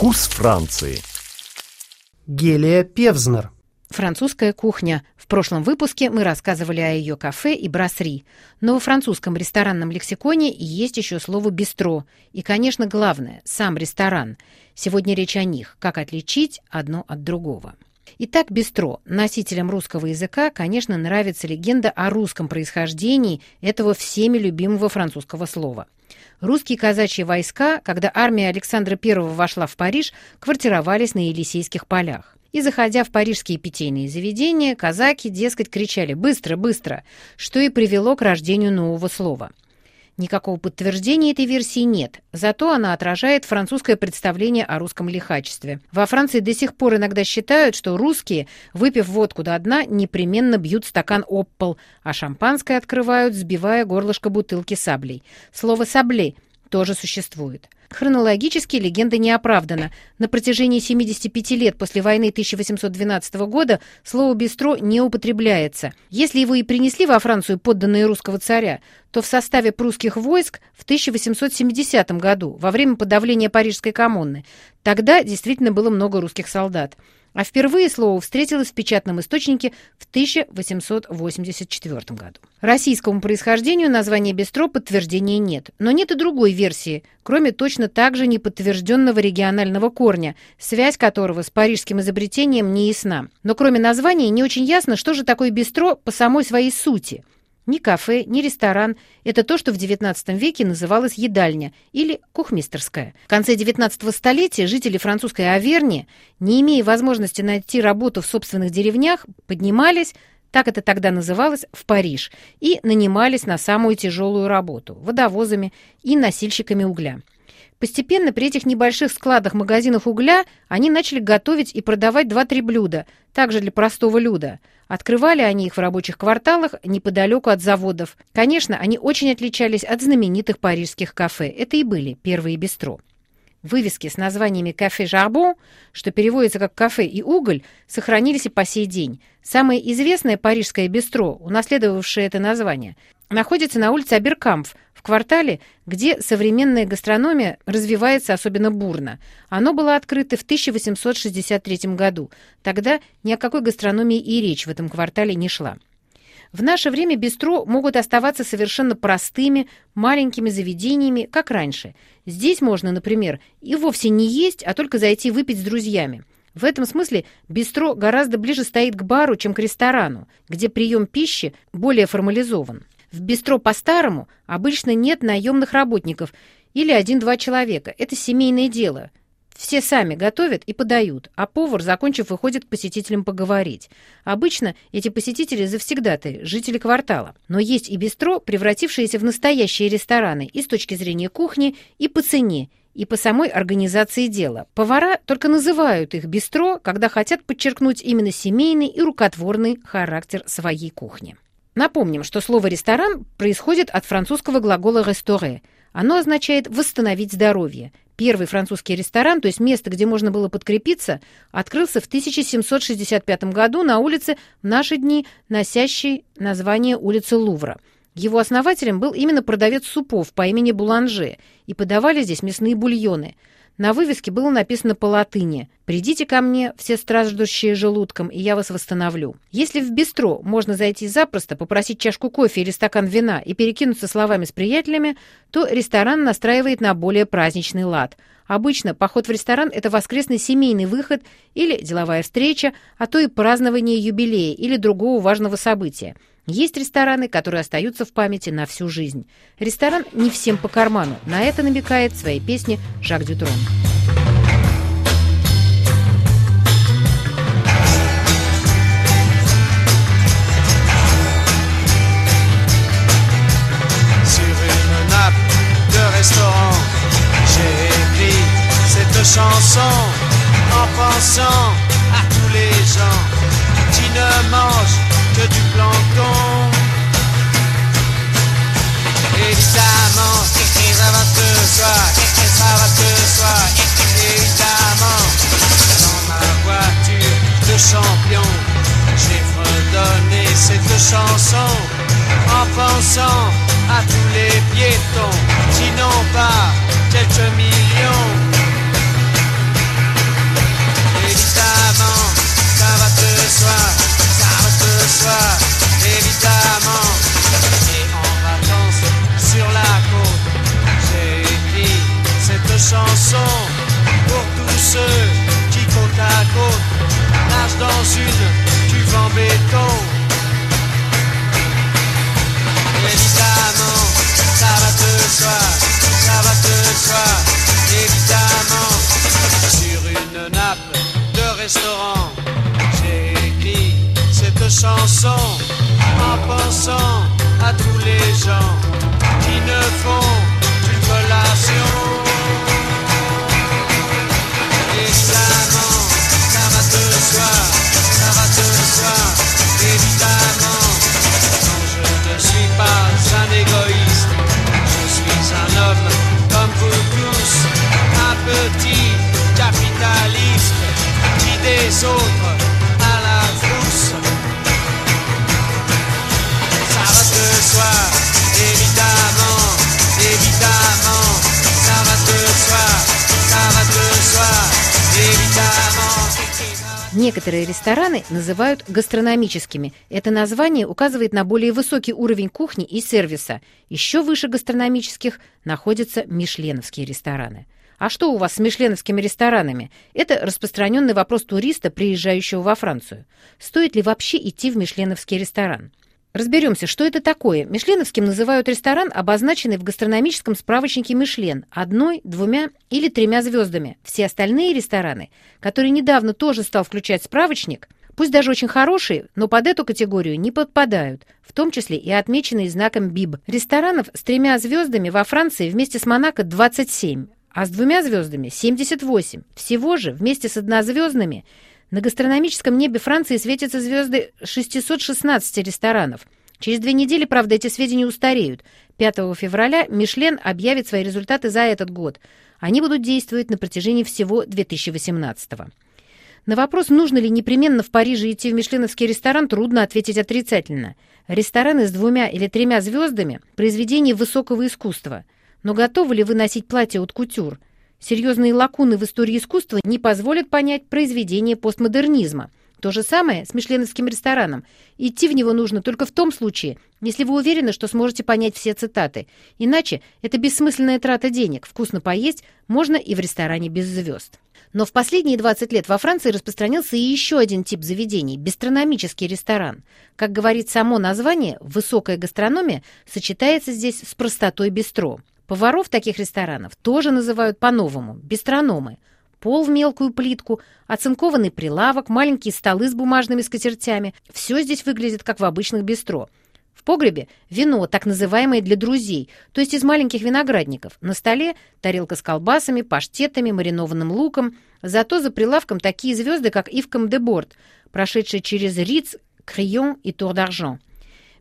Вкус Франции. Гелия Певзнер. Французская кухня. В прошлом выпуске мы рассказывали о ее кафе и брасри. Но во французском ресторанном лексиконе есть еще слово «бистро». И, конечно, главное – сам ресторан. Сегодня речь о них, как отличить одно от другого. Итак, бистро. Носителям русского языка, конечно, нравится легенда о русском происхождении этого всеми любимого французского слова. Русские казачьи войска, когда армия Александра I вошла в Париж, квартировались на Елисейских полях. И, заходя в парижские питейные заведения, казаки, дескать, кричали «быстро, быстро», что и привело к рождению нового слова – Никакого подтверждения этой версии нет, зато она отражает французское представление о русском лихачестве. Во Франции до сих пор иногда считают, что русские, выпив водку до дна, непременно бьют стакан об а шампанское открывают, сбивая горлышко бутылки саблей. Слово «сабли» тоже существует. Хронологически легенда не оправдана. На протяжении 75 лет после войны 1812 года слово «бистро» не употребляется. Если его и принесли во Францию подданные русского царя, то в составе прусских войск в 1870 году, во время подавления Парижской коммуны. Тогда действительно было много русских солдат а впервые слово встретилось в печатном источнике в 1884 году. Российскому происхождению названия бистро подтверждения нет, но нет и другой версии, кроме точно так же неподтвержденного регионального корня, связь которого с парижским изобретением не ясна. Но кроме названия не очень ясно, что же такое бистро по самой своей сути – ни кафе, ни ресторан – это то, что в XIX веке называлось едальня или кухмистерская. В конце XIX столетия жители французской Аверни, не имея возможности найти работу в собственных деревнях, поднимались, так это тогда называлось, в Париж и нанимались на самую тяжелую работу – водовозами и носильщиками угля. Постепенно при этих небольших складах магазинов угля они начали готовить и продавать 2-3 блюда, также для простого люда. Открывали они их в рабочих кварталах неподалеку от заводов. Конечно, они очень отличались от знаменитых парижских кафе. Это и были первые бистро. Вывески с названиями «Кафе Жарбон», что переводится как «кафе и уголь», сохранились и по сей день. Самое известное парижское бистро, унаследовавшее это название, находится на улице Аберкамф, в квартале, где современная гастрономия развивается особенно бурно. Оно было открыто в 1863 году. Тогда ни о какой гастрономии и речь в этом квартале не шла. В наше время бистро могут оставаться совершенно простыми, маленькими заведениями, как раньше. Здесь можно, например, и вовсе не есть, а только зайти выпить с друзьями. В этом смысле бистро гораздо ближе стоит к бару, чем к ресторану, где прием пищи более формализован. В бистро по-старому обычно нет наемных работников или один-два человека. Это семейное дело. Все сами готовят и подают, а повар, закончив, выходит к посетителям поговорить. Обычно эти посетители завсегдаты, жители квартала. Но есть и бистро, превратившиеся в настоящие рестораны и с точки зрения кухни, и по цене, и по самой организации дела. Повара только называют их бистро, когда хотят подчеркнуть именно семейный и рукотворный характер своей кухни. Напомним, что слово «ресторан» происходит от французского глагола «ресторе». Оно означает «восстановить здоровье». Первый французский ресторан, то есть место, где можно было подкрепиться, открылся в 1765 году на улице в наши дни, носящей название улицы Лувра. Его основателем был именно продавец супов по имени Буланже, и подавали здесь мясные бульоны – на вывеске было написано по латыни «Придите ко мне, все страждущие желудком, и я вас восстановлю». Если в бистро можно зайти запросто, попросить чашку кофе или стакан вина и перекинуться словами с приятелями, то ресторан настраивает на более праздничный лад. Обычно поход в ресторан – это воскресный семейный выход или деловая встреча, а то и празднование юбилея или другого важного события – есть рестораны, которые остаются в памяти на всю жизнь. Ресторан не всем по карману. На это намекает в своей песне Жак Дютрон. chanson en pensant à tous les gens qui ne mangent que du plancton. Évidemment, ça va te soir, ça va te soir, évidemment. Dans ma voiture de champion, j'ai redonné cette chanson en pensant à tous les piétons qui n'ont pas quelques millions. J'ai écrit cette chanson en pensant à tous les gens qui ne font qu'une collation. Des autres à la frousse. Ça va te soir, évidemment, évidemment, ça va te soir, ça va te soir, évidemment. Некоторые рестораны называют гастрономическими. Это название указывает на более высокий уровень кухни и сервиса. Еще выше гастрономических находятся мишленовские рестораны. А что у вас с мишленовскими ресторанами? Это распространенный вопрос туриста, приезжающего во Францию. Стоит ли вообще идти в мишленовский ресторан? Разберемся, что это такое. Мишленовским называют ресторан, обозначенный в гастрономическом справочнике Мишлен одной, двумя или тремя звездами. Все остальные рестораны, которые недавно тоже стал включать справочник, пусть даже очень хорошие, но под эту категорию не подпадают, в том числе и отмеченные знаком БИБ. Ресторанов с тремя звездами во Франции вместе с Монако 27, а с двумя звездами 78. Всего же вместе с однозвездными – на гастрономическом небе Франции светятся звезды 616 ресторанов. Через две недели, правда, эти сведения устареют. 5 февраля Мишлен объявит свои результаты за этот год. Они будут действовать на протяжении всего 2018 -го. На вопрос, нужно ли непременно в Париже идти в мишленовский ресторан, трудно ответить отрицательно. Рестораны с двумя или тремя звездами – произведение высокого искусства. Но готовы ли вы носить платье от кутюр – Серьезные лакуны в истории искусства не позволят понять произведение постмодернизма. То же самое с мишленовским рестораном. Идти в него нужно только в том случае, если вы уверены, что сможете понять все цитаты. Иначе это бессмысленная трата денег. Вкусно поесть можно и в ресторане без звезд. Но в последние 20 лет во Франции распространился и еще один тип заведений – бистрономический ресторан. Как говорит само название, высокая гастрономия сочетается здесь с простотой бистро. Поваров таких ресторанов тоже называют по-новому – бистрономы. Пол в мелкую плитку, оцинкованный прилавок, маленькие столы с бумажными скатертями – все здесь выглядит, как в обычных бистро. В погребе вино, так называемое для друзей, то есть из маленьких виноградников. На столе тарелка с колбасами, паштетами, маринованным луком. Зато за прилавком такие звезды, как де Борт, прошедшие через Риц, Крион и Тур d'Argent.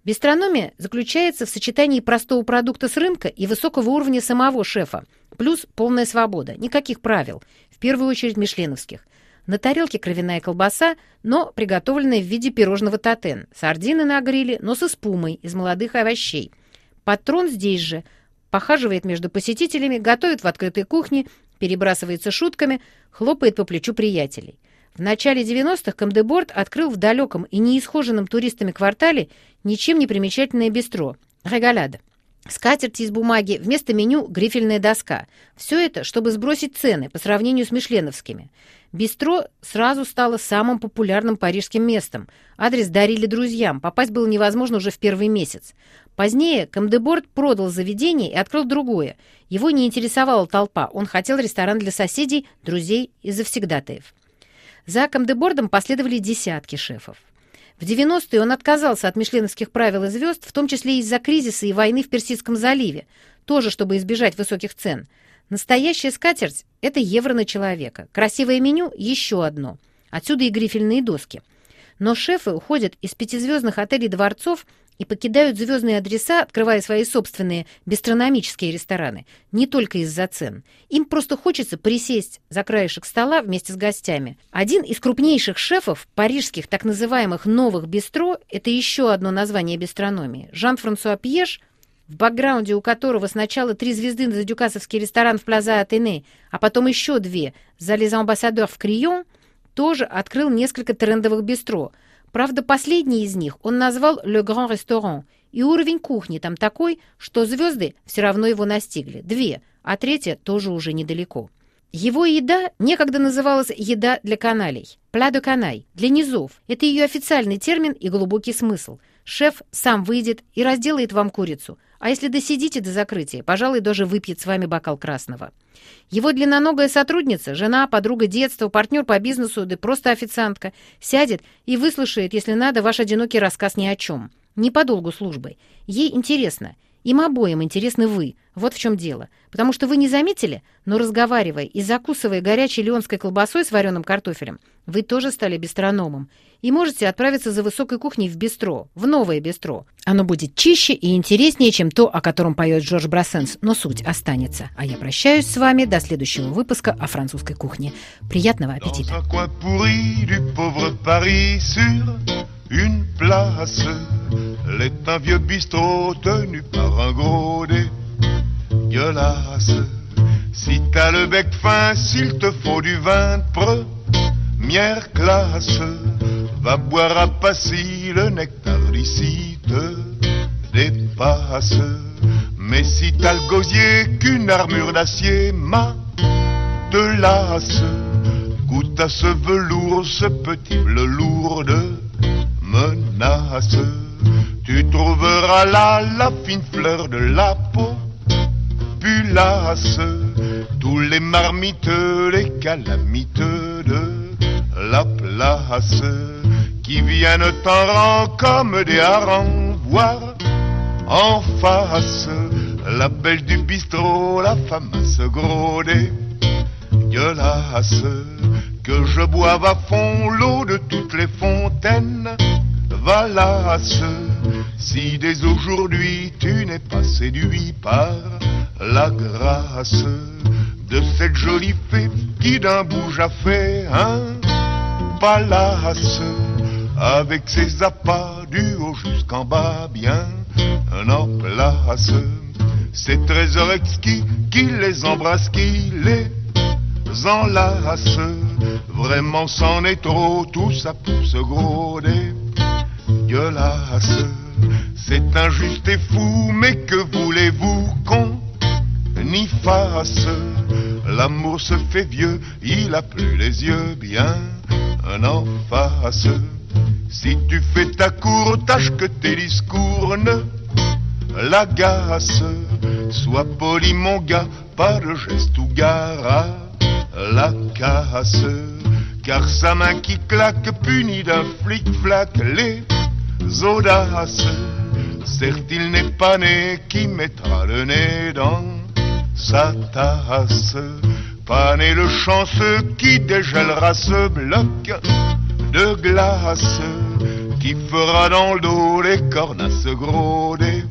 Бистрономия заключается в сочетании простого продукта с рынка и высокого уровня самого шефа, плюс полная свобода, никаких правил, в первую очередь мишленовских. На тарелке кровяная колбаса, но приготовленная в виде пирожного татен, сардины на гриле, но с испумой из молодых овощей. Патрон здесь же, похаживает между посетителями, готовит в открытой кухне, перебрасывается шутками, хлопает по плечу приятелей. В начале 90-х Камдеборд открыл в далеком и неисхоженном туристами квартале ничем не примечательное бистро «Регаляда». Скатерти из бумаги, вместо меню грифельная доска. Все это, чтобы сбросить цены по сравнению с мишленовскими. Бистро сразу стало самым популярным парижским местом. Адрес дарили друзьям, попасть было невозможно уже в первый месяц. Позднее Камдеборд продал заведение и открыл другое. Его не интересовала толпа, он хотел ресторан для соседей, друзей и завсегдатаев. За Камдебордом последовали десятки шефов. В 90-е он отказался от мишленовских правил и звезд, в том числе из-за кризиса и войны в Персидском заливе, тоже чтобы избежать высоких цен. Настоящая скатерть – это евро на человека. Красивое меню – еще одно. Отсюда и грифельные доски. Но шефы уходят из пятизвездных отелей-дворцов и покидают звездные адреса, открывая свои собственные бистрономические рестораны, не только из-за цен. Им просто хочется присесть за краешек стола вместе с гостями. Один из крупнейших шефов парижских так называемых «новых бистро» — это еще одно название бистрономии. Жан-Франсуа Пьеш, в бэкграунде у которого сначала три звезды за дюкасовский ресторан в Плаза Атене, а потом еще две за Les Ambassadeurs в Крион, тоже открыл несколько трендовых бистро — Правда, последний из них он назвал «Le Grand Restaurant», и уровень кухни там такой, что звезды все равно его настигли. Две, а третья тоже уже недалеко. Его еда некогда называлась «еда для каналей» – «plat de canaille» для низов. Это ее официальный термин и глубокий смысл. Шеф сам выйдет и разделает вам курицу. А если досидите до закрытия, пожалуй, даже выпьет с вами бокал красного. Его длинноногая сотрудница, жена, подруга детства, партнер по бизнесу, да просто официантка, сядет и выслушает, если надо, ваш одинокий рассказ ни о чем. Не по долгу службы. Ей интересно — им обоим интересны вы. Вот в чем дело. Потому что вы не заметили, но разговаривая и закусывая горячей леонской колбасой с вареным картофелем, вы тоже стали бистрономом. И можете отправиться за высокой кухней в бистро, в новое бистро. Оно будет чище и интереснее, чем то, о котором поет Джордж Брассенс, но суть останется. А я прощаюсь с вами до следующего выпуска о французской кухне. Приятного аппетита! une place l'est un vieux bistrot tenu par un gros dégueulasse. Si t'as le bec fin, s'il te faut du vin de première classe, va boire à Passy, le nectar d'ici te dépasse. Mais si t'as le gosier qu'une armure d'acier m'a de lasse, goûte à ce velours, ce petit bleu lourd de menace. Tu trouveras là la fine fleur de la peau, tous les marmites, les calamiteux de la place, qui viennent en rang comme des harengs, voir en face la belle du bistrot, la femme à se gros gueulasse, que je boive à fond l'eau de toutes les fontaines valasse. Si dès aujourd'hui tu n'es pas séduit par la grâce de cette jolie fée qui d'un bouge a fait un palace avec ses appâts du haut jusqu'en bas bien en place. Ces trésors exquis qui les embrasse, qui les enlace. Vraiment c'en est trop, tout ça pour se gros c'est injuste et fou, mais que voulez-vous qu'on y fasse? L'amour se fait vieux, il a plus les yeux bien en face. Si tu fais ta cour, tâche que tes discours ne l'agacent. Sois poli mon gars, pas de geste ou gare la casse. Car sa main qui claque punit d'un flic-flac les audaces. Certes, il n'est pas né qui mettra le nez dans sa tasse. Pas né le chanceux qui dégèlera ce bloc de glace, qui fera dans le dos les cornasses gros des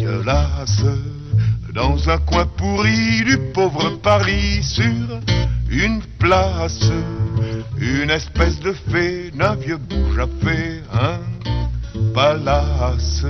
gueulasses. Dans un coin pourri du pauvre Paris sur une place, une espèce de fée d'un vieux bouge à fait un palace